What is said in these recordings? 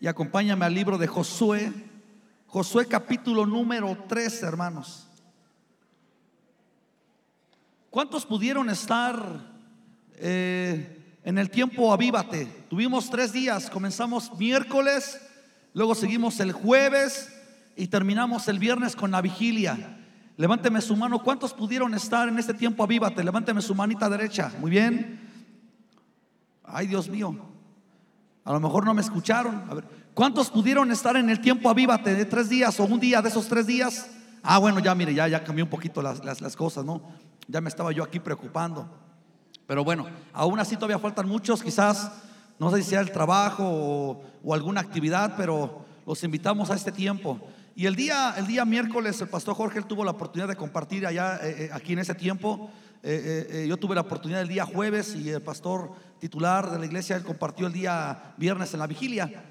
y acompáñame al libro de Josué. Josué capítulo número 3, hermanos. ¿Cuántos pudieron estar eh, en el tiempo Avívate? Tuvimos tres días, comenzamos miércoles, luego seguimos el jueves y terminamos el viernes con la vigilia. Levánteme su mano. ¿Cuántos pudieron estar en este tiempo Avívate? Levánteme su manita derecha. Muy bien. Ay, Dios mío. A lo mejor no me escucharon. A ver, ¿cuántos pudieron estar en el tiempo avívate de tres días o un día de esos tres días? Ah, bueno, ya mire, ya, ya cambió un poquito las, cosas, ¿no? Ya me estaba yo aquí preocupando. Pero bueno, aún así todavía faltan muchos, quizás, no sé si sea el trabajo o, alguna actividad, pero los invitamos a este tiempo. Y el día, el día miércoles el pastor Jorge tuvo la oportunidad de compartir allá, eh, eh, aquí en ese tiempo. Eh, yo tuve la oportunidad el día jueves y el pastor titular de la iglesia, él compartió el día viernes en la vigilia.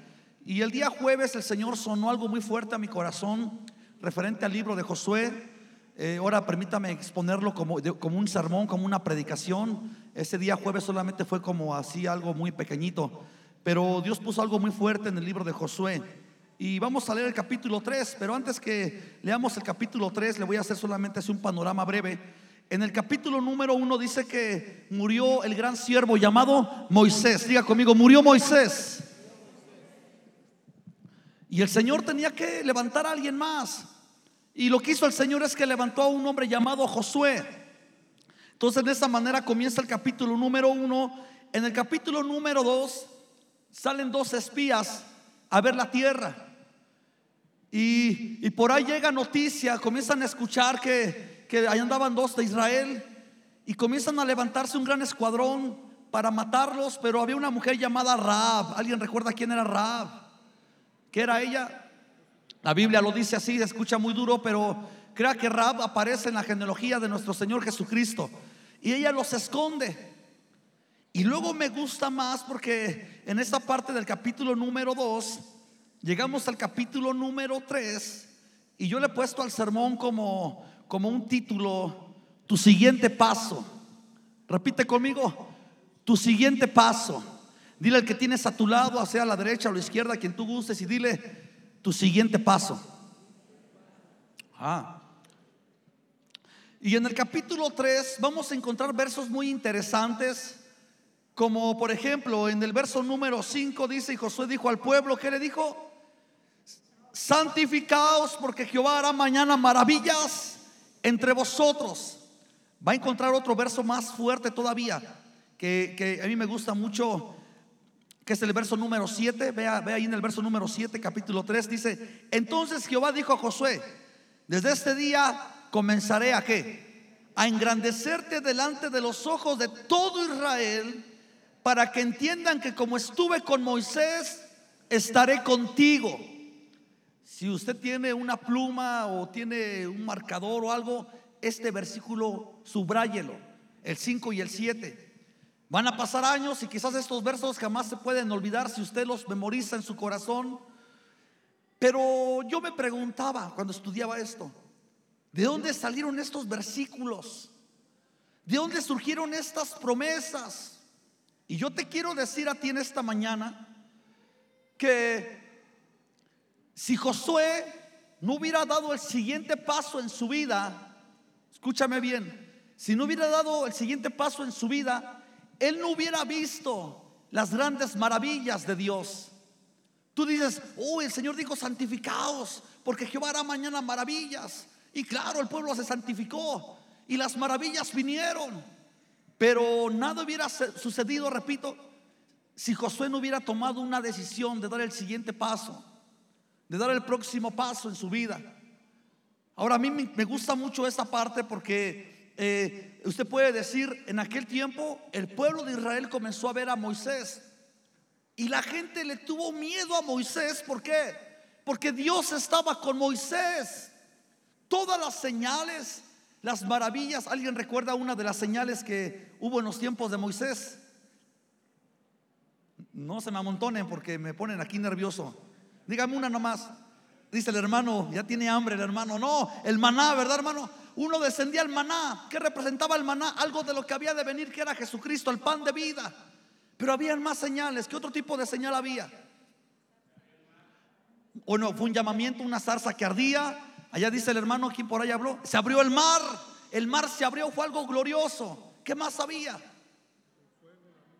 Y el día jueves el Señor sonó algo muy fuerte a mi corazón referente al libro de Josué. Eh, ahora permítame exponerlo como, como un sermón, como una predicación. Ese día jueves solamente fue como así algo muy pequeñito. Pero Dios puso algo muy fuerte en el libro de Josué. Y vamos a leer el capítulo 3, pero antes que leamos el capítulo 3, le voy a hacer solamente así un panorama breve en el capítulo número uno dice que murió el gran siervo llamado Moisés. Diga conmigo, murió Moisés. Y el Señor tenía que levantar a alguien más. Y lo que hizo el Señor es que levantó a un hombre llamado Josué. Entonces de esa manera comienza el capítulo número uno. En el capítulo número dos salen dos espías a ver la tierra. Y, y por ahí llega noticia, comienzan a escuchar que que ahí andaban dos de Israel y comienzan a levantarse un gran escuadrón para matarlos, pero había una mujer llamada Raab. ¿Alguien recuerda quién era Raab? ¿Qué era ella? La Biblia lo dice así, escucha muy duro, pero crea que Raab aparece en la genealogía de nuestro Señor Jesucristo y ella los esconde. Y luego me gusta más porque en esta parte del capítulo número 2 llegamos al capítulo número 3 y yo le he puesto al sermón como como un título, tu siguiente paso. Repite conmigo, tu siguiente paso. Dile al que tienes a tu lado, sea a la derecha o a la izquierda, quien tú gustes, y dile tu siguiente paso. Ah. Y en el capítulo 3 vamos a encontrar versos muy interesantes, como por ejemplo en el verso número 5 dice, y Josué dijo al pueblo, ¿qué le dijo? Santificaos porque Jehová hará mañana maravillas entre vosotros. Va a encontrar otro verso más fuerte todavía, que, a mí me gusta mucho, que es el verso número 7. Vea, ahí en el verso número 7, capítulo 3, dice, entonces Jehová dijo a Josué, desde este día comenzaré a qué? A engrandecerte delante de los ojos de todo Israel, para que entiendan que como estuve con Moisés, estaré contigo si usted tiene una pluma o tiene un marcador o algo, este versículo subráyelo, el 5 y el 7. Van a pasar años y quizás estos versos jamás se pueden olvidar si usted los memoriza en su corazón. Pero yo me preguntaba cuando estudiaba esto, ¿de dónde salieron estos versículos? ¿De dónde surgieron estas promesas? Y yo te quiero decir a ti en esta mañana que si Josué no hubiera dado el siguiente paso en su vida, escúchame bien, si no hubiera dado el siguiente paso en su vida, él no hubiera visto las grandes maravillas de Dios. Tú dices, oh, el Señor dijo santificaos, porque Jehová hará mañana maravillas. Y claro, el pueblo se santificó y las maravillas vinieron. Pero nada hubiera sucedido, repito, si Josué no hubiera tomado una decisión de dar el siguiente paso de dar el próximo paso en su vida. Ahora a mí me gusta mucho esta parte porque eh, usted puede decir, en aquel tiempo el pueblo de Israel comenzó a ver a Moisés y la gente le tuvo miedo a Moisés. ¿Por qué? Porque Dios estaba con Moisés. Todas las señales, las maravillas. ¿Alguien recuerda una de las señales que hubo en los tiempos de Moisés? No se me amontonen porque me ponen aquí nervioso. Dígame una nomás. Dice el hermano, ya tiene hambre el hermano. No, el maná, ¿verdad, hermano? Uno descendía al maná. ¿Qué representaba el maná? Algo de lo que había de venir, que era Jesucristo, el pan de vida. Pero había más señales. ¿Qué otro tipo de señal había? o no, fue un llamamiento, una zarza que ardía. Allá dice el hermano, quien por ahí habló, se abrió el mar, el mar se abrió, fue algo glorioso. ¿Qué más había?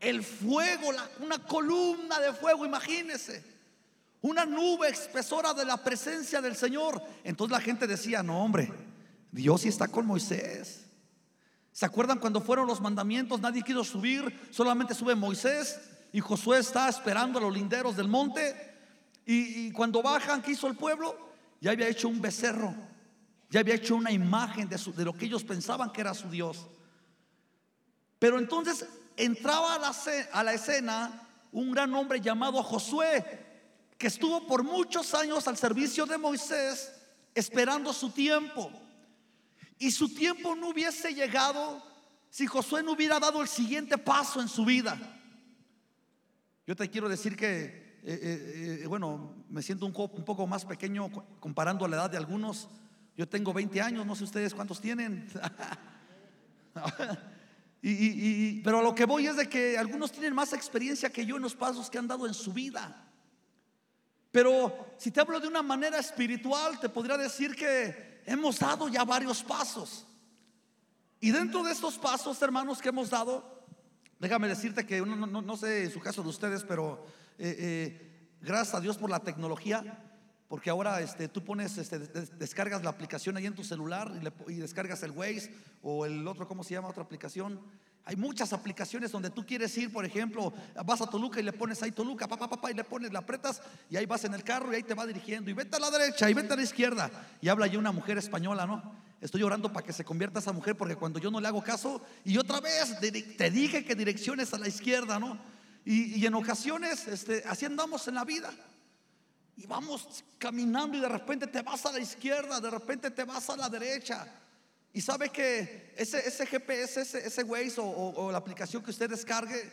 El fuego, una columna de fuego, imagínese. Una nube espesora de la presencia del Señor. Entonces la gente decía, no hombre, Dios sí está con Moisés. ¿Se acuerdan cuando fueron los mandamientos? Nadie quiso subir, solamente sube Moisés y Josué está esperando a los linderos del monte. Y, cuando bajan, ¿qué hizo el pueblo? Ya había hecho un becerro, ya había hecho una imagen de, de lo que ellos pensaban que era su Dios. Pero entonces entraba a la, a la escena un gran hombre llamado Josué, que estuvo por muchos años al servicio de Moisés, esperando su tiempo. Y su tiempo no hubiese llegado si Josué no hubiera dado el siguiente paso en su vida. Yo te quiero decir que, eh, eh, eh, bueno, me siento un, poco más pequeño comparando a la edad de algunos. Yo tengo 20 años, no sé ustedes cuántos tienen. pero a lo que voy es de que algunos tienen más experiencia que yo en los pasos que han dado en su vida. Pero si te hablo de una manera espiritual, te podría decir que hemos dado ya varios pasos. Y dentro de estos pasos, hermanos, que hemos dado, déjame decirte que no, no, sé en su caso de ustedes, pero eh, eh, gracias a Dios por la tecnología, porque ahora este, tú pones, este, descargas la aplicación ahí en tu celular y, y, descargas el Waze o el otro, ¿cómo se llama? Otra aplicación. Hay muchas aplicaciones donde tú quieres ir, por ejemplo, vas a Toluca y le pones ahí Toluca, papá, papá, y le pones, la apretas y ahí vas en el carro y ahí te va dirigiendo. Y vete a la derecha y vete a la izquierda. Y habla ya una mujer española, ¿no? Estoy orando para que se convierta esa mujer porque cuando yo no le hago caso, y otra vez te dije que direcciones a la izquierda, ¿no? Y, en ocasiones este, así andamos en la vida. Y vamos caminando y de repente te vas a la izquierda, de repente te vas a la derecha. Y sabe que ese, GPS, ese, Waze o, la aplicación que usted descargue,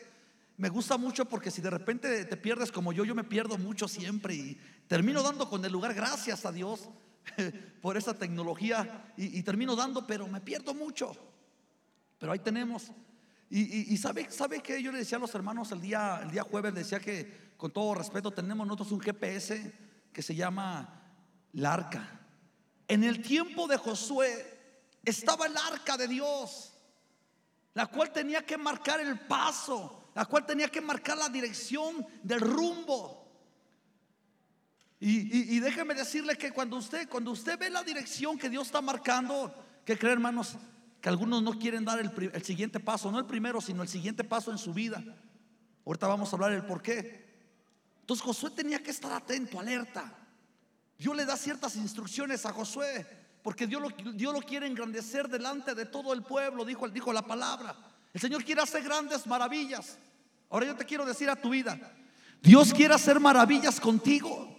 me gusta mucho porque si de repente te pierdes como yo, yo me pierdo mucho siempre y termino dando con el lugar, gracias a Dios por esa tecnología y, termino dando, pero me pierdo mucho. Pero ahí tenemos. Y, sabe, sabe que yo le decía a los hermanos el día, el día jueves, decía que con todo respeto tenemos nosotros un GPS que se llama la arca. En el tiempo de Josué, estaba el arca de Dios, la cual tenía que marcar el paso, la cual tenía que marcar la dirección del rumbo. Y, déjeme decirle que cuando usted, cuando usted ve la dirección que Dios está marcando, que cree hermanos, que algunos no quieren dar el, el, siguiente paso, no el primero, sino el siguiente paso en su vida. Ahorita vamos a hablar del por qué. Entonces Josué tenía que estar atento, alerta. Dios le da ciertas instrucciones a Josué porque Dios lo, Dios lo quiere engrandecer delante de todo el pueblo, dijo, dijo la palabra. El Señor quiere hacer grandes maravillas. Ahora yo te quiero decir a tu vida, Dios quiere hacer maravillas contigo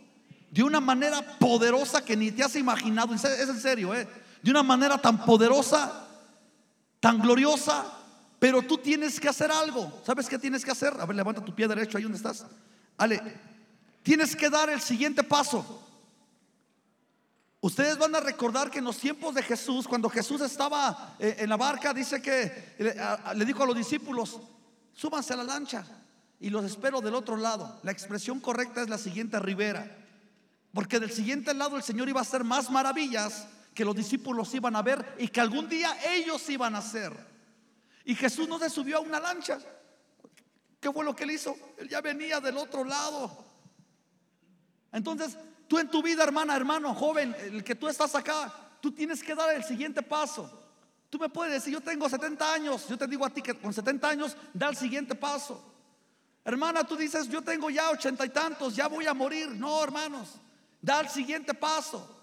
de una manera poderosa que ni te has imaginado. Es en serio, ¿eh? De una manera tan poderosa, tan gloriosa, pero tú tienes que hacer algo. ¿Sabes qué tienes que hacer? A ver, levanta tu pie derecho ahí donde estás. Ale, tienes que dar el siguiente paso. Ustedes van a recordar que en los tiempos de Jesús, cuando Jesús estaba eh, en la barca, dice que le dijo a los discípulos, súbanse a la lancha y los espero del otro lado. La expresión correcta es la siguiente ribera, porque del siguiente lado el Señor iba a hacer más maravillas que los discípulos iban a ver y que algún día ellos iban a hacer. Y Jesús no se subió a una lancha. ¿Qué fue lo que él hizo? Él ya venía del otro lado. Entonces, Tú en tu vida, hermana, hermano, joven, el que tú estás acá, tú tienes que dar el siguiente paso. Tú me puedes decir, yo tengo 70 años, yo te digo a ti que con 70 años da el siguiente paso. Hermana, tú dices, yo tengo ya ochenta y tantos, ya voy a morir. No, hermanos, da el siguiente paso.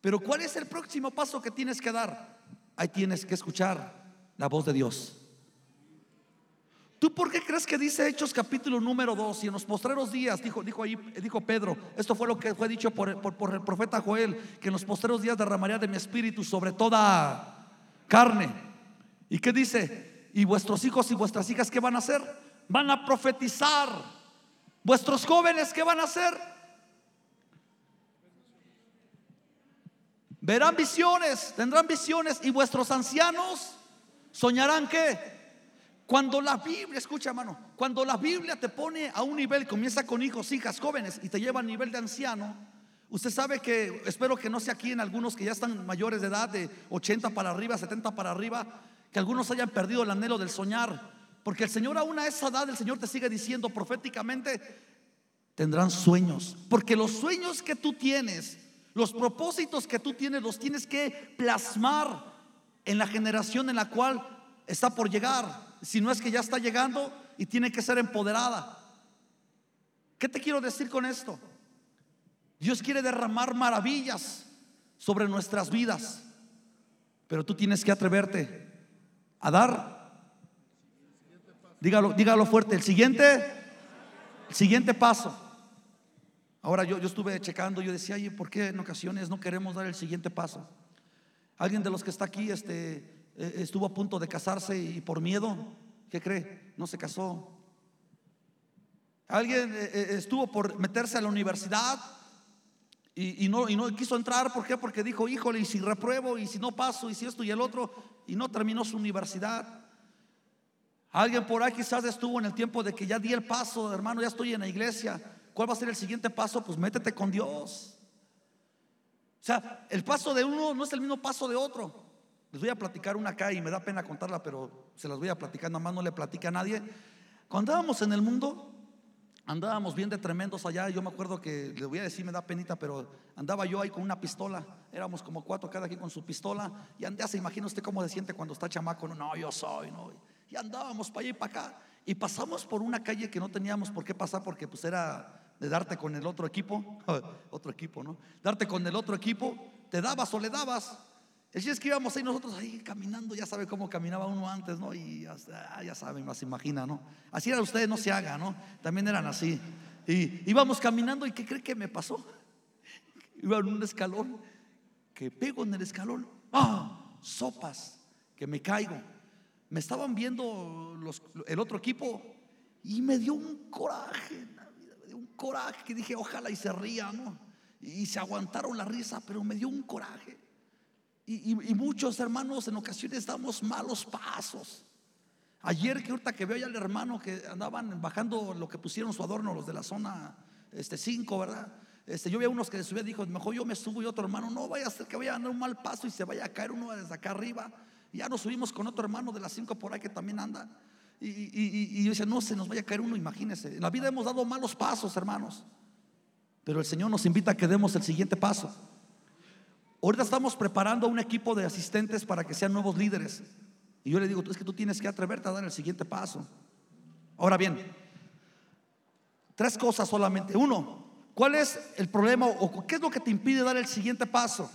Pero ¿cuál es el próximo paso que tienes que dar? Ahí tienes que escuchar la voz de Dios. ¿Tú por qué crees que dice Hechos capítulo número 2? Y en los postreros días, dijo, dijo, ahí, dijo Pedro, esto fue lo que fue dicho por, por, el profeta Joel, que en los postreros días derramaría de mi espíritu sobre toda carne. ¿Y qué dice? Y vuestros hijos y vuestras hijas, ¿qué van a hacer? Van a profetizar. Vuestros jóvenes, ¿qué van a hacer? Verán visiones, tendrán visiones y vuestros ancianos soñarán que cuando la Biblia, escucha hermano, cuando la Biblia te pone a un nivel, comienza con hijos, hijas, jóvenes y te lleva a nivel de anciano, Usted sabe que, espero que no sea aquí en algunos que ya están mayores de edad, de 80 para arriba, 70 para arriba, que algunos hayan perdido el anhelo del soñar. Porque el Señor aún a esa edad, el Señor te sigue diciendo proféticamente, tendrán sueños. Porque los sueños que tú tienes, los propósitos que tú tienes, los tienes que plasmar en la generación en la cual está por llegar. Si no es que ya está llegando y tiene que ser empoderada. ¿Qué te quiero decir con esto? Dios quiere derramar maravillas sobre nuestras vidas, pero tú tienes que atreverte a dar. Dígalo, dígalo fuerte. El siguiente, el siguiente paso. Ahora yo, yo estuve checando, yo decía, oye, ¿por qué en ocasiones no queremos dar el siguiente paso? Alguien de los que está aquí este, estuvo a punto de casarse y por miedo, ¿qué cree? No se casó. Alguien eh, eh, estuvo por meterse a la universidad y, no, y no quiso entrar, ¿por qué? Porque dijo, híjole, y si repruebo, y si no paso, y si esto y el otro, y no terminó su universidad. Alguien por ahí quizás estuvo en el tiempo de que ya di el paso, hermano, ya estoy en la iglesia. ¿Cuál va a ser el siguiente paso? Pues métete con Dios. O sea, el paso de uno no es el mismo paso de otro. Les voy a platicar una acá y me da pena contarla, pero se las voy a platicar, nada más no le platica a nadie. Cuando estábamos en el mundo, Andábamos bien de tremendos allá. Yo me acuerdo que, le voy a decir, me da penita, pero andaba yo ahí con una pistola. Éramos como cuatro cada quien con su pistola. Y ya se imagina usted cómo se siente cuando está chamaco. No, yo soy, no. Y andábamos para allá y para acá. Y pasamos por una calle que no teníamos por qué pasar porque pues era de darte con el otro equipo. otro equipo, ¿no? Darte con el otro equipo. Te dabas o le dabas. El es que íbamos ahí nosotros ahí caminando, ya sabe cómo caminaba uno antes, ¿no? Y ya, ya saben, más imagina, ¿no? Así era ustedes, no se haga, ¿no? También eran así. Y íbamos caminando y ¿qué cree que me pasó? Iba en un escalón, que pego en el escalón, ¡ah! Sopas, que me caigo. Me estaban viendo los, el otro equipo y me dio un coraje, me dio un coraje que dije, ojalá y se ría, ¿no? Y se aguantaron la risa, pero me dio un coraje. Y, muchos hermanos en ocasiones damos malos pasos. Ayer que ahorita que veo ya al hermano que andaban bajando lo que pusieron su adorno, los de la zona este 5, ¿verdad? Este, yo vi a unos que se subían, dijo, mejor yo me subo y otro hermano, no vaya a ser que vaya a dar un mal paso y se vaya a caer uno desde acá arriba. Ya nos subimos con otro hermano de las 5 por ahí que también anda. Y, y, yo decía, no, se nos vaya a caer uno, imagínense. En la vida hemos dado malos pasos, hermanos. Pero el Señor nos invita a que demos el siguiente paso. Ahorita estamos preparando un equipo de asistentes para que sean nuevos líderes. Y yo le digo, es que tú tienes que atreverte a dar el siguiente paso. Ahora bien, tres cosas solamente. Uno, ¿cuál es el problema o qué es lo que te impide dar el siguiente paso?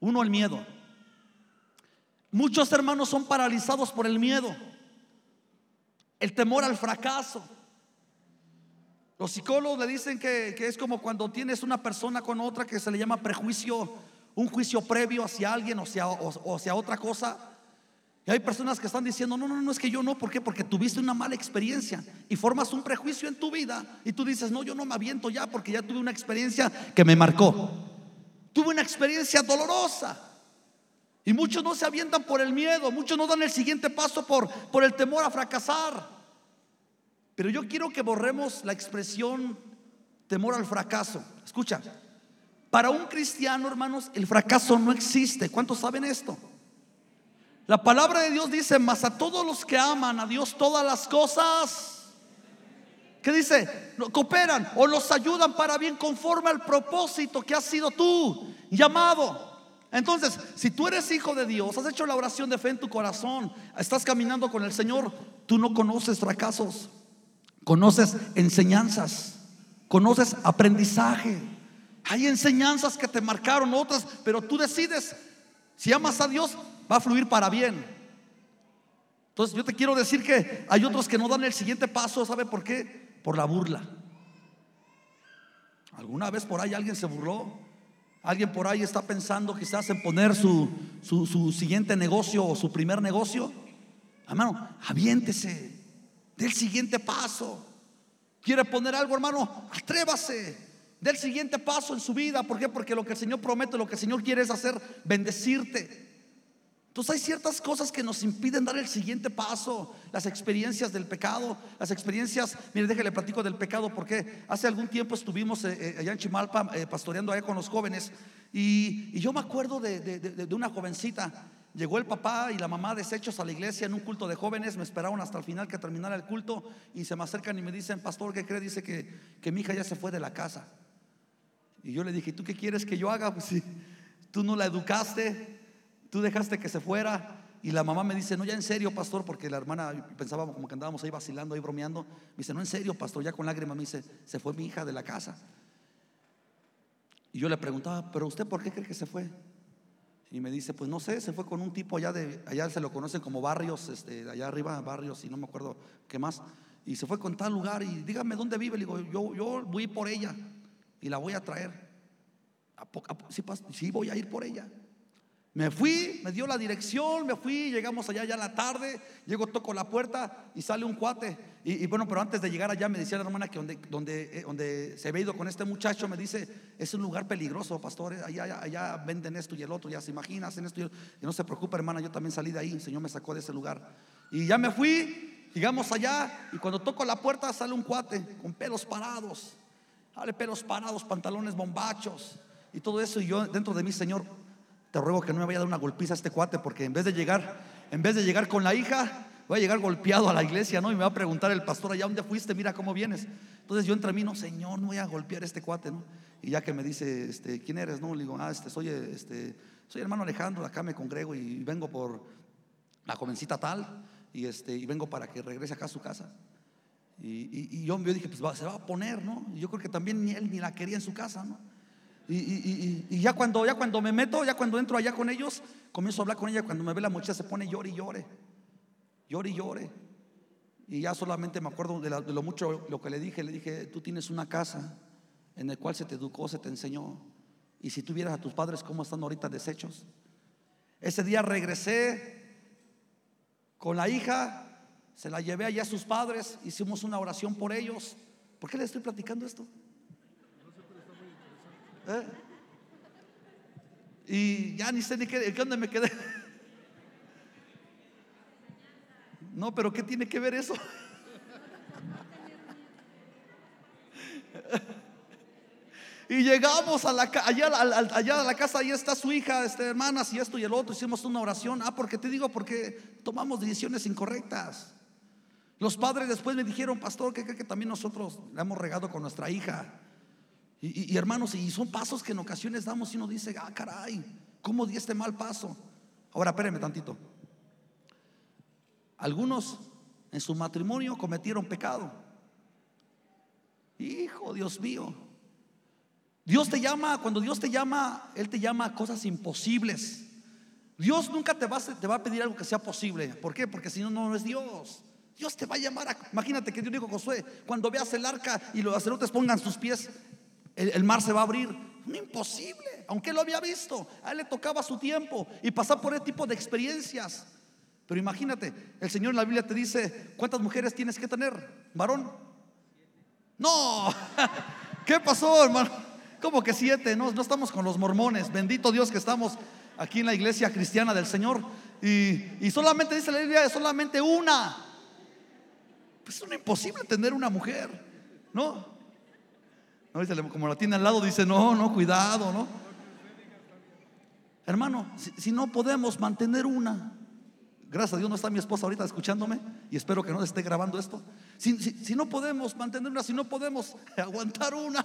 Uno, el miedo. Muchos hermanos son paralizados por el miedo, el temor al fracaso. Los psicólogos le dicen que, es como cuando tienes una persona con otra que se le llama prejuicio, un juicio previo hacia alguien o hacia, o, hacia otra cosa. Y hay personas que están diciendo, no, no, no, es que yo no, ¿por qué? Porque tuviste una mala experiencia y formas un prejuicio en tu vida y tú dices, no, yo no me aviento ya porque ya tuve una experiencia que me marcó. Tuve una experiencia dolorosa. Y muchos no se avientan por el miedo, muchos no dan el siguiente paso por, por el temor a fracasar. Pero yo quiero que borremos la expresión temor al fracaso. Escucha, para un cristiano, hermanos, el fracaso no existe. ¿Cuántos saben esto? La palabra de Dios dice, mas a todos los que aman a Dios todas las cosas, ¿qué dice? Cooperan o los ayudan para bien conforme al propósito que has sido tú llamado. Entonces, si tú eres hijo de Dios, has hecho la oración de fe en tu corazón, estás caminando con el Señor, tú no conoces fracasos conoces enseñanzas, conoces aprendizaje. Hay enseñanzas que te marcaron, otras, pero tú decides, si amas a Dios, va a fluir para bien. Entonces yo te quiero decir que hay otros que no dan el siguiente paso, ¿sabe por qué? Por la burla. ¿Alguna vez por ahí alguien se burló? ¿Alguien por ahí está pensando quizás en poner su, su, su siguiente negocio o su primer negocio? Hermano, aviéntese del siguiente paso. ¿Quiere poner algo, hermano? Atrévase. Del siguiente paso en su vida. ¿Por qué? Porque lo que el Señor promete, lo que el Señor quiere es hacer, bendecirte. Entonces hay ciertas cosas que nos impiden dar el siguiente paso, las experiencias del pecado, las experiencias, mire, déjale platico del pecado porque hace algún tiempo estuvimos eh, eh, allá en Chimalpa eh, pastoreando allá con los jóvenes y, yo me acuerdo de, una jovencita, llegó el papá y la mamá deshechos a la iglesia en un culto de jóvenes, me esperaron hasta el final que terminara el culto y se me acercan y me dicen, pastor, ¿qué cree? Dice que, que mi hija ya se fue de la casa. Y yo le dije, ¿tú qué quieres que yo haga? Pues si tú no la educaste, tú dejaste que se fuera. Y la mamá me dice, no, ya en serio, pastor, porque la hermana pensaba como que andábamos ahí vacilando, ahí bromeando. Me dice, no, en serio, pastor, ya con lágrimas me dice, se fue mi hija de la casa. Y yo le preguntaba, pero usted por qué cree que se fue? Y me dice, pues no sé, se fue con un tipo allá de, allá se lo conocen como barrios, este, allá arriba, barrios, y no me acuerdo qué más. Y se fue con tal lugar y dígame dónde vive. Le digo, yo, yo voy por ella y la voy a traer. ¿A, sí, sí, voy a ir por ella. Me fui, me dio la dirección, me fui, llegamos allá ya la tarde, llego, toco la puerta y sale un cuate. Y, bueno, pero antes de llegar allá me decía la hermana que donde, eh, donde se había ido con este muchacho, me dice, es un lugar peligroso, pastor, allá, allá, venden esto y el otro, ya se imaginan, hacen esto y, y no se preocupe, hermana, yo también salí de ahí, el Señor me sacó de ese lugar. Y ya me fui, llegamos allá y cuando toco la puerta sale un cuate con pelos parados, sale pelos parados, pantalones bombachos y todo eso y yo dentro de mí, Señor, te ruego que no me vaya a dar una golpiza a este cuate, porque en vez de llegar, en vez de llegar con la hija, voy a llegar golpeado a la iglesia, ¿no? Y me va a preguntar el pastor allá dónde fuiste, mira cómo vienes. Entonces yo entre mí, no, Señor, no voy a golpear a este cuate, ¿no? Y ya que me dice, este, ¿quién eres? No, le digo, ah, este, soy, este, soy hermano Alejandro, acá me congrego y vengo por la jovencita tal, y este, y vengo para que regrese acá a su casa. Y, yo, yo, dije, pues se va a poner, ¿no? Y yo creo que también ni él ni la quería en su casa, ¿no? Y, ya, cuando, ya cuando me meto, ya cuando entro allá con ellos, comienzo a hablar con ella. Cuando me ve la muchacha se pone llore y llore. Llore y llore. Y ya solamente me acuerdo de, lo mucho lo que le dije. Le dije, tú tienes una casa en la cual se te educó, se te enseñó. Y si tuvieras a tus padres cómo están ahorita deshechos. Ese día regresé con la hija, se la llevé allá a sus padres, hicimos una oración por ellos. ¿Por qué le estoy platicando esto? ¿Eh? Y ya ni sé ni qué, ¿dónde me quedé? No, pero ¿qué tiene que ver eso? Y llegamos a la, allá, allá, a la casa, ahí está su hija, este, hermanas, y esto y el otro. Hicimos una oración. Ah, porque te digo, porque tomamos decisiones incorrectas. Los padres después me dijeron, pastor, que cree que también nosotros le hemos regado con nuestra hija. Y, hermanos, y son pasos que en ocasiones damos y uno dice, ah, caray, ¿cómo di este mal paso? Ahora, espérenme tantito. Algunos en su matrimonio cometieron pecado. Hijo, Dios mío. Dios te llama, cuando Dios te llama, Él te llama a cosas imposibles. Dios nunca te va, a, te va a pedir algo que sea posible. ¿Por qué? Porque si no, no es Dios. Dios te va a llamar imagínate que Dios dijo Josué, cuando veas el arca y los sacerdotes pongan sus pies el, mar se va a abrir. Imposible, aunque lo había visto. A él le tocaba su tiempo y pasar por ese tipo de experiencias. Pero imagínate, el Señor en la Biblia te dice, ¿cuántas mujeres tienes que tener? ¿Varón? No, ¿qué pasó, hermano? Como que siete, no, no estamos con los mormones. Bendito Dios que estamos aquí en la iglesia cristiana del Señor. Y, y solamente dice la Biblia, solamente una. Pues es imposible tener una mujer, ¿no? Como la tiene al lado, dice, no, no, cuidado, ¿no? Hermano, si, no podemos mantener una, gracias a Dios no está mi esposa ahorita escuchándome y espero que no esté grabando esto. Si, si no podemos mantener una, si no podemos aguantar una,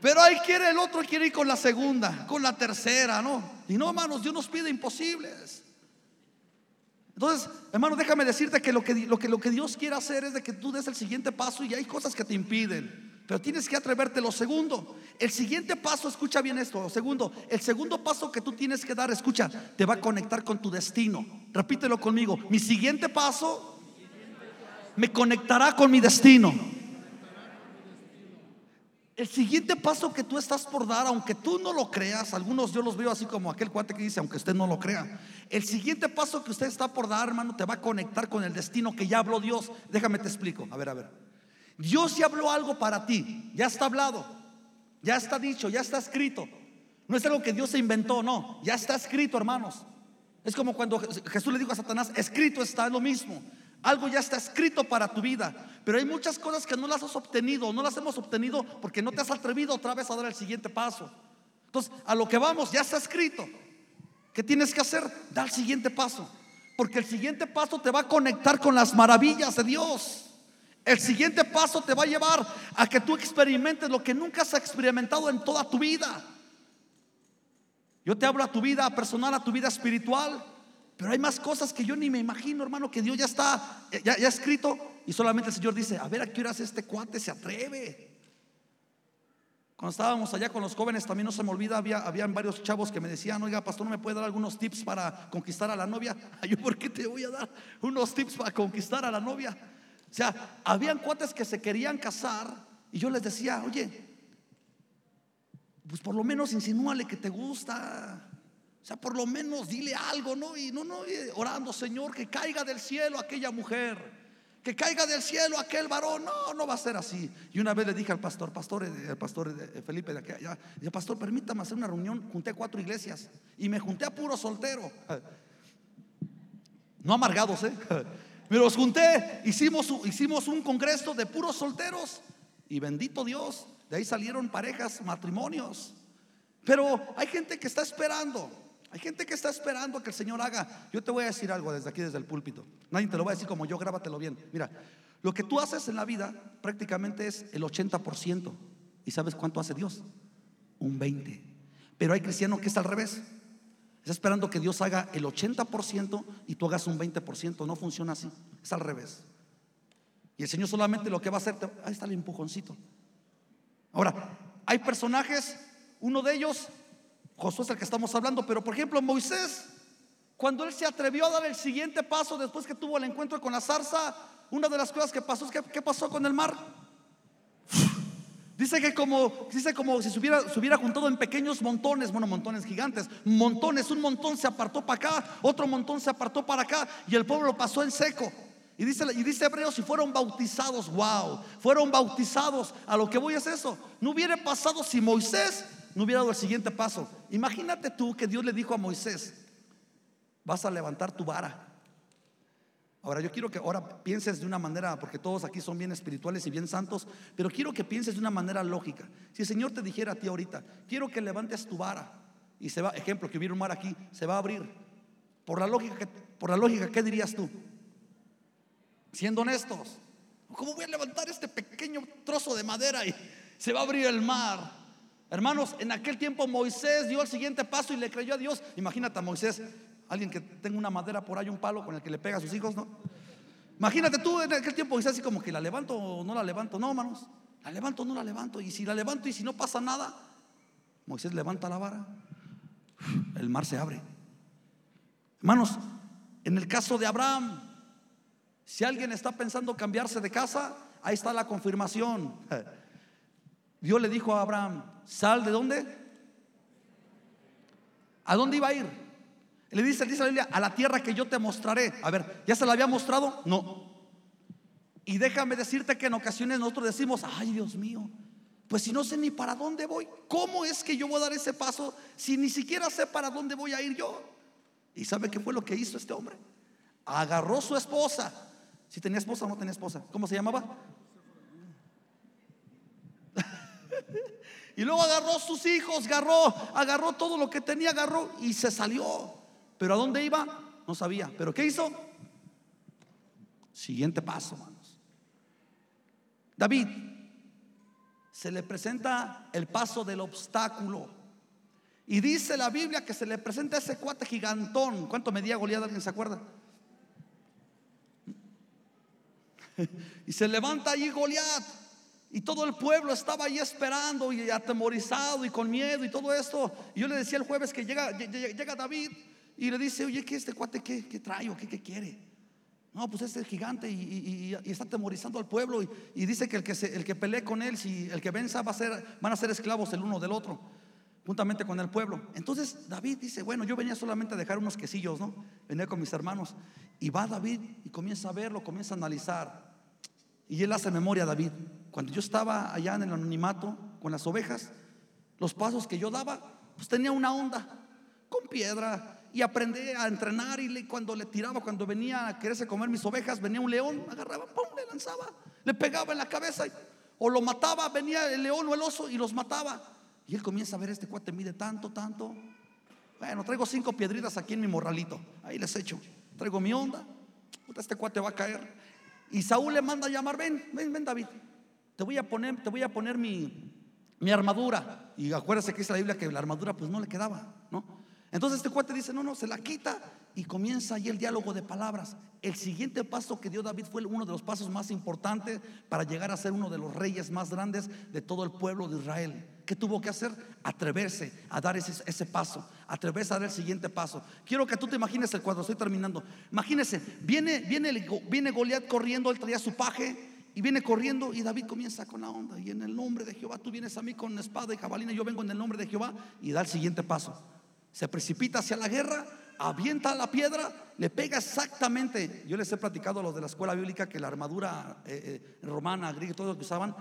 pero ahí quiere el otro, quiere ir con la segunda, con la tercera, ¿no? Y no, hermanos, Dios nos pide imposibles. Entonces, hermano, déjame decirte que lo que, lo que lo que Dios quiere hacer es de que tú des el siguiente paso y hay cosas que te impiden. Pero tienes que atreverte. Lo segundo, el siguiente paso, escucha bien esto. Lo segundo, el segundo paso que tú tienes que dar, escucha, te va a conectar con tu destino. Repítelo conmigo. Mi siguiente paso me conectará con mi destino. El siguiente paso que tú estás por dar, aunque tú no lo creas, algunos yo los veo así como aquel cuate que dice, aunque usted no lo crea, el siguiente paso que usted está por dar, hermano, te va a conectar con el destino que ya habló Dios. Déjame te explico. A ver, a ver. Dios ya habló algo para ti, ya está hablado, ya está dicho, ya está escrito. No es algo que Dios se inventó, no. Ya está escrito, hermanos. Es como cuando Jesús le dijo a Satanás, escrito está, es lo mismo. Algo ya está escrito para tu vida. Pero hay muchas cosas que no las has obtenido, no las hemos obtenido porque no te has atrevido otra vez a dar el siguiente paso. Entonces, a lo que vamos, ya está escrito. ¿Qué tienes que hacer? Da el siguiente paso. Porque el siguiente paso te va a conectar con las maravillas de Dios. El siguiente paso te va a llevar a que tú experimentes lo que nunca has experimentado en toda tu vida. Yo te hablo a tu vida personal, a tu vida espiritual. Pero hay más cosas que yo ni me imagino, hermano, que Dios ya está, ya, ya escrito. Y solamente el Señor dice, a ver a qué este cuate se atreve. Cuando estábamos allá con los jóvenes, también no se me olvida, había, habían varios chavos que me decían, oiga, pastor, ¿no me puede dar algunos tips para conquistar a la novia? Yo, ¿por qué te voy a dar unos tips para conquistar a la novia? O sea, habían cuates que se querían casar y yo les decía, oye, pues por lo menos insinúale que te gusta. O sea, por lo menos dile algo, ¿no? Y no, no, orando, Señor, que caiga del cielo aquella mujer, que caiga del cielo aquel varón. No, no va a ser así. Y una vez le dije al pastor, pastor, el pastor Felipe de aquella, dije, pastor, permítame hacer una reunión. Junté cuatro iglesias y me junté a puro soltero. No amargados, ¿eh? Me los junté, hicimos, hicimos un congreso de puros solteros y bendito Dios, de ahí salieron parejas, matrimonios. Pero hay gente que está esperando. Hay gente que está esperando que el Señor haga. Yo te voy a decir algo desde aquí, desde el púlpito. Nadie te lo va a decir como yo, grábatelo bien. Mira, lo que tú haces en la vida prácticamente es el 80%. ¿Y sabes cuánto hace Dios? Un 20%. Pero hay cristiano que es al revés. Está esperando que Dios haga el 80% y tú hagas un 20%. No funciona así. Es al revés. Y el Señor solamente lo que va a hacer, ahí está el empujoncito. Ahora, hay personajes, uno de ellos Josué es el que estamos hablando, pero por ejemplo Moisés, cuando él se atrevió a dar el siguiente paso después que tuvo el encuentro con la zarza, una de las cosas que pasó es que ¿qué pasó con el mar? Dice que como, dice como si se hubiera, juntado en pequeños montones, bueno, montones gigantes, montones, un montón se apartó para acá, otro montón se apartó para acá y el pueblo pasó en seco. Y dice, y dice Hebreos, si fueron bautizados, wow, fueron bautizados, a lo que voy es eso. No hubiera pasado si Moisés no hubiera dado el siguiente paso. Imagínate tú que Dios le dijo a Moisés, vas a levantar tu vara. Ahora yo quiero que ahora pienses de una manera, porque todos aquí son bien espirituales y bien santos, pero quiero que pienses de una manera lógica. Si el Señor te dijera a ti ahorita, quiero que levantes tu vara y se va, ejemplo, que hubiera un mar aquí, se va a abrir. Por la lógica, por la lógica, ¿qué dirías tú? Siendo honestos, ¿cómo voy a levantar este pequeño trozo de madera y se va a abrir el mar? Hermanos, en aquel tiempo Moisés dio el siguiente paso y le creyó a Dios. Imagínate a Moisés, alguien que tenga una madera por ahí, un palo con el que le pega a sus hijos, ¿no? Imagínate tú en aquel tiempo Moisés así como que la levanto o no la levanto. No, hermanos, la levanto o no la levanto. Y si la levanto y si no pasa nada, Moisés levanta la vara, el mar se abre. Hermanos, en el caso de Abraham, si alguien está pensando cambiarse de casa, ahí está la confirmación. Dios le dijo a Abraham, sal de dónde? ¿A dónde iba a ir? Le dice, dice la Biblia, a la tierra que yo te mostraré. A ver, ¿ya se la había mostrado? No. Y déjame decirte que en ocasiones nosotros decimos, ay Dios mío, pues si no sé ni para dónde voy, ¿cómo es que yo voy a dar ese paso si ni siquiera sé para dónde voy a ir yo? ¿Y sabe qué fue lo que hizo este hombre? Agarró su esposa. Si tenía esposa o no tenía esposa. ¿Cómo se llamaba? Y luego agarró sus hijos, agarró, agarró todo lo que tenía, agarró y se salió. Pero ¿a dónde iba? No sabía. ¿Pero qué hizo? Siguiente paso, hermanos. David, se le presenta el paso del obstáculo. Y dice la Biblia que se le presenta ese cuate gigantón. ¿Cuánto medía Goliat? ¿Alguien se acuerda? y se levanta allí Goliat. Y todo el pueblo estaba ahí esperando y atemorizado y con miedo y todo esto. Y yo le decía el jueves que llega, llega David y le dice, oye, ¿qué este cuate qué, qué trae o qué, quiere? No, pues es el gigante y, está atemorizando al pueblo y, dice que el que, se, el que pelee con él, si el que venza va a ser, van a ser esclavos el uno del otro, juntamente con el pueblo. Entonces David dice, bueno, yo venía solamente a dejar unos quesillos, ¿no? Venía con mis hermanos. Y va David y comienza a verlo, comienza a analizar. Y él hace memoria a David. Cuando yo estaba allá en el anonimato con las ovejas, los pasos que yo daba, pues tenía una onda con piedra y aprendí a entrenar y cuando le tiraba, cuando venía a quererse comer mis ovejas, venía un león, agarraba, pum, le lanzaba, le pegaba en la cabeza o lo mataba, venía el león o el oso y los mataba. Y él comienza a ver, este cuate mide tanto, tanto. Bueno, traigo cinco piedritas aquí en mi morralito, ahí les echo. Traigo mi onda, este cuate va a caer. Y Saúl le manda a llamar, ven, ven, ven David, te voy a poner, te voy a poner mi, mi armadura. Y acuérdese que dice la Biblia que la armadura pues no le quedaba, ¿no? Entonces este cuate dice, no, no, se la quita y comienza ahí el diálogo de palabras. El siguiente paso que dio David fue uno de los pasos más importantes para llegar a ser uno de los reyes más grandes de todo el pueblo de Israel. ¿Qué tuvo que hacer? Atreverse a dar ese, ese paso, atreverse a dar el siguiente paso. Quiero que tú te imagines el cuadro, estoy terminando. Imagínese, viene, viene, viene Goliat corriendo, él traía su paje, viene corriendo y David comienza con la onda. Y en el nombre de Jehová, tú vienes a mí con espada y jabalina, yo vengo en el nombre de Jehová y da el siguiente paso. Se precipita hacia la guerra, avienta la piedra, le pega exactamente. Yo les he platicado a los de la escuela bíblica que la armadura eh, eh, romana, griega, todo lo que usaban,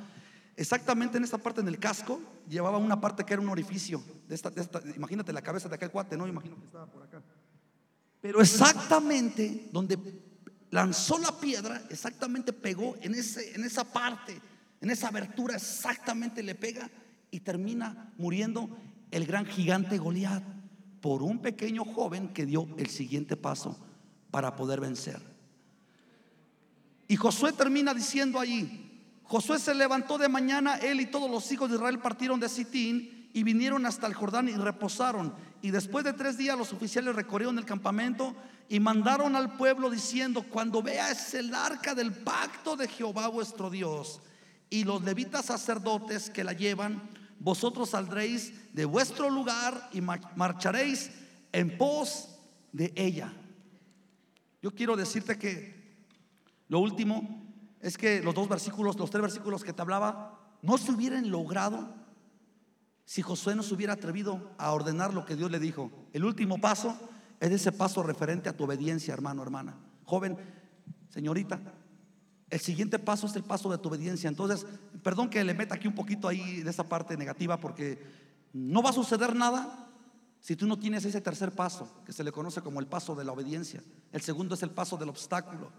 exactamente en esta parte, en el casco, llevaba una parte que era un orificio. De esta, imagínate la cabeza de aquel cuate, no imagino que estaba por acá. Pero exactamente donde lanzó la piedra, exactamente pegó en, ese, en esa parte, en esa abertura, exactamente le pega y termina muriendo el gran gigante Goliat por un pequeño joven que dio el siguiente paso para poder vencer. Y Josué termina diciendo allí, Josué se levantó de mañana, él y todos los hijos de Israel partieron de Sitín y vinieron hasta el Jordán y reposaron. Y después de tres días los oficiales recorrieron el campamento y mandaron al pueblo diciendo, cuando veas el arca del pacto de Jehová vuestro Dios y los levitas sacerdotes que la llevan, vosotros saldréis de vuestro lugar y marcharéis en pos de ella. Yo quiero decirte que lo último es que los dos versículos, los tres versículos que te hablaba, no se hubieran logrado si Josué no se hubiera atrevido a ordenar lo que Dios le dijo. El último paso es ese paso referente a tu obediencia, hermano, hermana. Joven, señorita, el siguiente paso es el paso de tu obediencia. Entonces, perdón que le meta aquí un poquito ahí de esa parte negativa porque no va a suceder nada si tú no tienes ese tercer paso, que se le conoce como el paso de la obediencia. El segundo es el paso del obstáculo.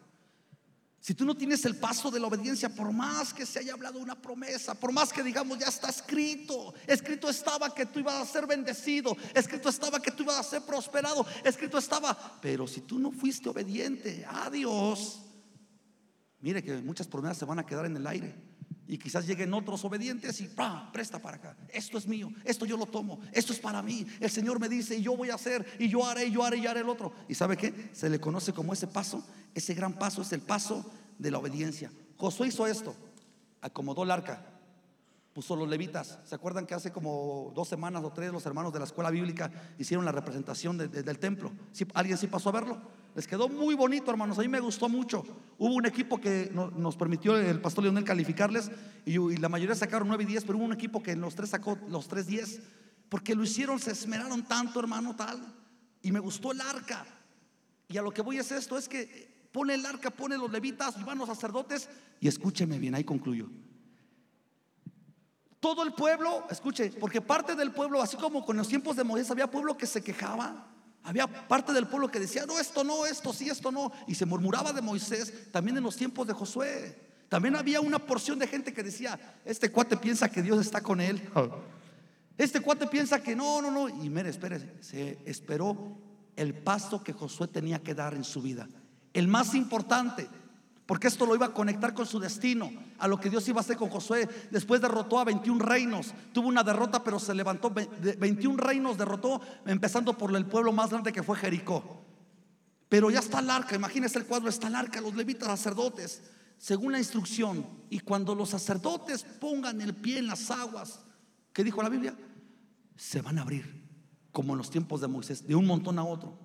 Si tú no tienes el paso de la obediencia, por más que se haya hablado una promesa, por más que digamos ya está escrito, escrito estaba que tú ibas a ser bendecido, escrito estaba que tú ibas a ser prosperado, escrito estaba, pero si tú no fuiste obediente a Dios, Mire que muchas promesas se van a quedar en el aire. Y quizás lleguen otros obedientes y presta para acá. Esto es mío, esto yo lo tomo, esto es para mí. El Señor me dice y yo voy a hacer y yo haré, y yo haré y haré el otro. ¿Y sabe qué? Se le conoce como ese paso. Ese gran paso es el paso de la obediencia. Josué hizo esto, acomodó el arca, puso los levitas. ¿Se acuerdan que hace como dos semanas o tres los hermanos de la escuela bíblica hicieron la representación del templo? ¿Alguien sí pasó a verlo? Les quedó muy bonito, hermanos. A mí me gustó mucho. Hubo un equipo que nos permitió el pastor Leonel calificarles y, la mayoría sacaron 9 y 10, pero hubo un equipo que los tres sacó los 3 10 porque lo hicieron, se esmeraron tanto, hermano, tal. Y me gustó el arca. Y a lo que voy es esto: es que pone el arca, pone los levitas y van los sacerdotes. Y escúcheme bien, ahí concluyo. Todo el pueblo, escuche, porque parte del pueblo, así como con los tiempos de Moisés, había pueblo que se quejaba. Había parte del pueblo que decía, no, esto no, esto sí, esto no. Y se murmuraba de Moisés también en los tiempos de Josué. También había una porción de gente que decía, este cuate piensa que Dios está con él. Este cuate piensa que no, no, no. Y mire, espérese, se esperó el paso que Josué tenía que dar en su vida. El más importante, porque esto lo iba a conectar con su destino, a lo que Dios iba a hacer con Josué. Después derrotó a 21 reinos, tuvo una derrota, pero se levantó. 21 reinos derrotó, empezando por el pueblo más grande que fue Jericó. Pero ya está el arca, imagínense el cuadro, está el arca, los levitas sacerdotes, según la instrucción. Y cuando los sacerdotes pongan el pie en las aguas, ¿qué dijo la Biblia? Se van a abrir, como en los tiempos de Moisés, de un montón a otro.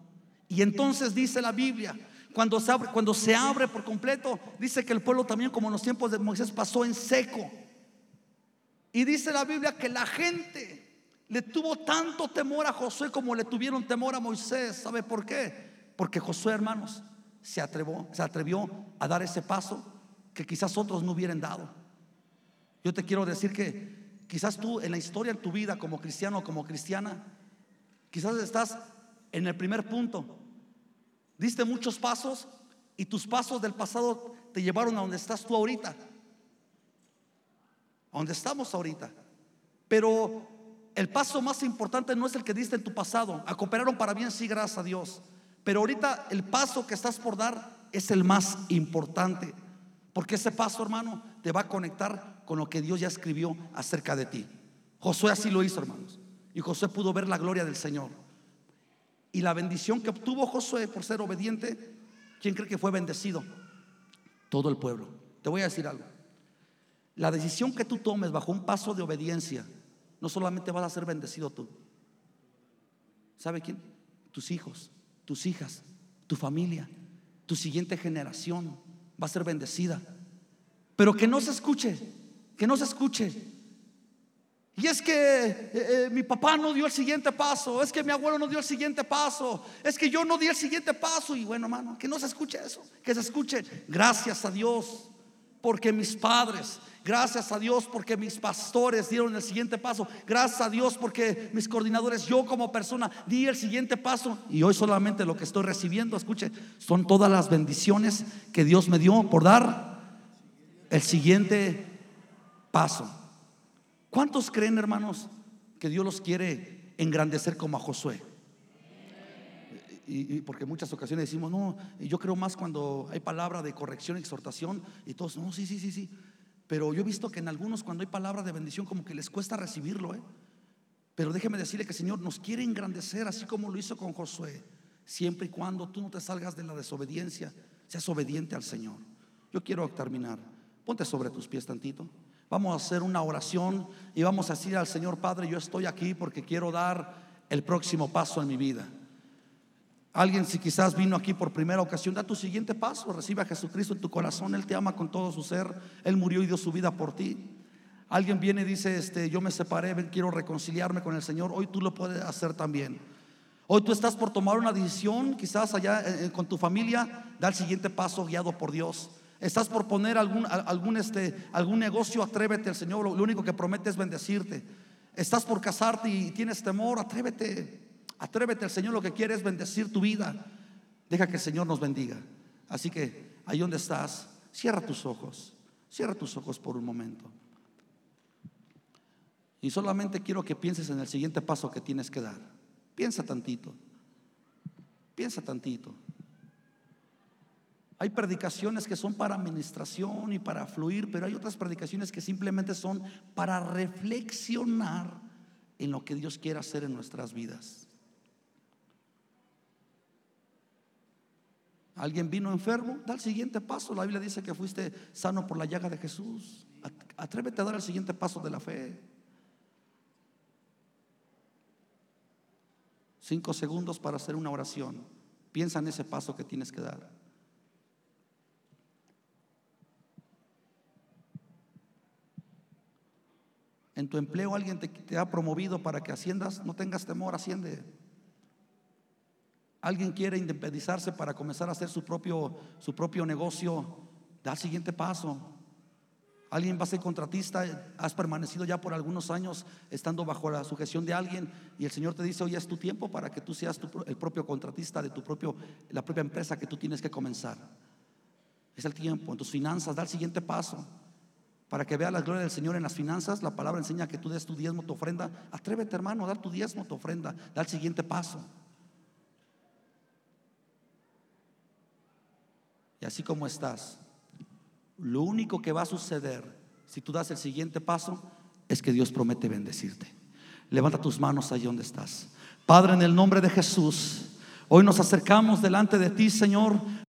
Y entonces dice la Biblia cuando se, abre, cuando se abre por completo, dice que el pueblo también, como en los tiempos de Moisés, pasó en seco. Y dice la Biblia que la gente le tuvo tanto temor a Josué como le tuvieron temor a Moisés. ¿Sabe por qué? Porque Josué, hermanos, se atrevió, se atrevió a dar ese paso que quizás otros no hubieran dado. Yo te quiero decir que quizás tú en la historia en tu vida como cristiano o como cristiana, Quizás estás en el primer punto. Diste muchos pasos y tus pasos del pasado te llevaron a donde estás tú ahorita. A donde estamos ahorita. Pero el paso más importante no es el que diste en tu pasado. A cooperaron para bien, sí, gracias a Dios. Pero ahorita el paso que estás por dar es el más importante. Porque ese paso, hermano, te va a conectar con lo que Dios ya escribió acerca de ti. Josué así lo hizo, hermanos. Y Josué pudo ver la gloria del Señor. Y la bendición que obtuvo Josué por ser obediente, ¿quién cree que fue bendecido? Todo el pueblo. Te voy a decir algo. La decisión que tú tomes bajo un paso de obediencia, no solamente vas a ser bendecido tú. ¿Sabe quién? Tus hijos, tus hijas, tu familia, tu siguiente generación va a ser bendecida. Pero que no se escuche, que no se escuche. Y es que eh, eh, mi papá no dio el siguiente paso, es que mi abuelo no dio el siguiente paso, es que yo no di el siguiente paso. Y bueno, hermano, que no se escuche eso, que se escuche. Gracias a Dios, porque mis padres, gracias a Dios, porque mis pastores dieron el siguiente paso, gracias a Dios, porque mis coordinadores, yo como persona, di el siguiente paso. Y hoy solamente lo que estoy recibiendo, escuche, son todas las bendiciones que Dios me dio por dar el siguiente paso. ¿Cuántos creen, hermanos, que Dios los quiere engrandecer como a Josué? Y, porque muchas ocasiones decimos, no, yo creo más cuando hay palabra de corrección, exhortación, y todos, no, sí, sí, sí, sí. Pero yo he visto que en algunos cuando hay palabra de bendición como que les cuesta recibirlo, ¿eh? Pero déjeme decirle que el Señor nos quiere engrandecer así como lo hizo con Josué, siempre y cuando tú no te salgas de la desobediencia, seas obediente al Señor. Yo quiero terminar. Ponte sobre tus pies tantito. Vamos a hacer una oración y vamos a decir al Señor Padre, yo estoy aquí porque quiero dar el próximo paso en mi vida. Alguien si quizás vino aquí por primera ocasión, da tu siguiente paso, recibe a Jesucristo en tu corazón, Él te ama con todo su ser, Él murió y dio su vida por ti. Alguien viene y dice, este, yo me separé, quiero reconciliarme con el Señor, hoy tú lo puedes hacer también. Hoy tú estás por tomar una decisión, quizás allá eh, con tu familia, da el siguiente paso guiado por Dios. Estás por poner algún, algún, este, algún negocio, atrévete al Señor. Lo, único que promete es bendecirte. Estás por casarte y tienes temor, atrévete. Atrévete, al Señor lo que quiere es bendecir tu vida. Deja que el Señor nos bendiga. Así que ahí donde estás, cierra tus ojos. Cierra tus ojos por un momento. Y solamente quiero que pienses en el siguiente paso que tienes que dar. Piensa tantito. Piensa tantito. Hay predicaciones que son para administración y para fluir, pero hay otras predicaciones que simplemente son para reflexionar en lo que Dios quiere hacer en nuestras vidas. ¿Alguien vino enfermo? Da el siguiente paso. La Biblia dice que fuiste sano por la llaga de Jesús. Atrévete a dar el siguiente paso de la fe. Cinco segundos para hacer una oración. Piensa en ese paso que tienes que dar. En tu empleo alguien te, ha promovido para que asciendas, no tengas temor, asciende. Alguien quiere independizarse para comenzar a hacer su propio, su propio negocio, da el siguiente paso. Alguien va a ser contratista, has permanecido ya por algunos años estando bajo la sujeción de alguien y el Señor te dice, hoy es tu tiempo para que tú seas el propio contratista de tu propio, la propia empresa que tú tienes que comenzar. Es el tiempo, en tus finanzas, da el siguiente paso. Para que vea la gloria del Señor en las finanzas, la palabra enseña que tú des tu diezmo, tu ofrenda. Atrévete, hermano, a dar tu diezmo, tu ofrenda. Da el siguiente paso. Y así como estás, lo único que va a suceder si tú das el siguiente paso es que Dios promete bendecirte. Levanta tus manos ahí donde estás. Padre, en el nombre de Jesús, hoy nos acercamos delante de ti, Señor,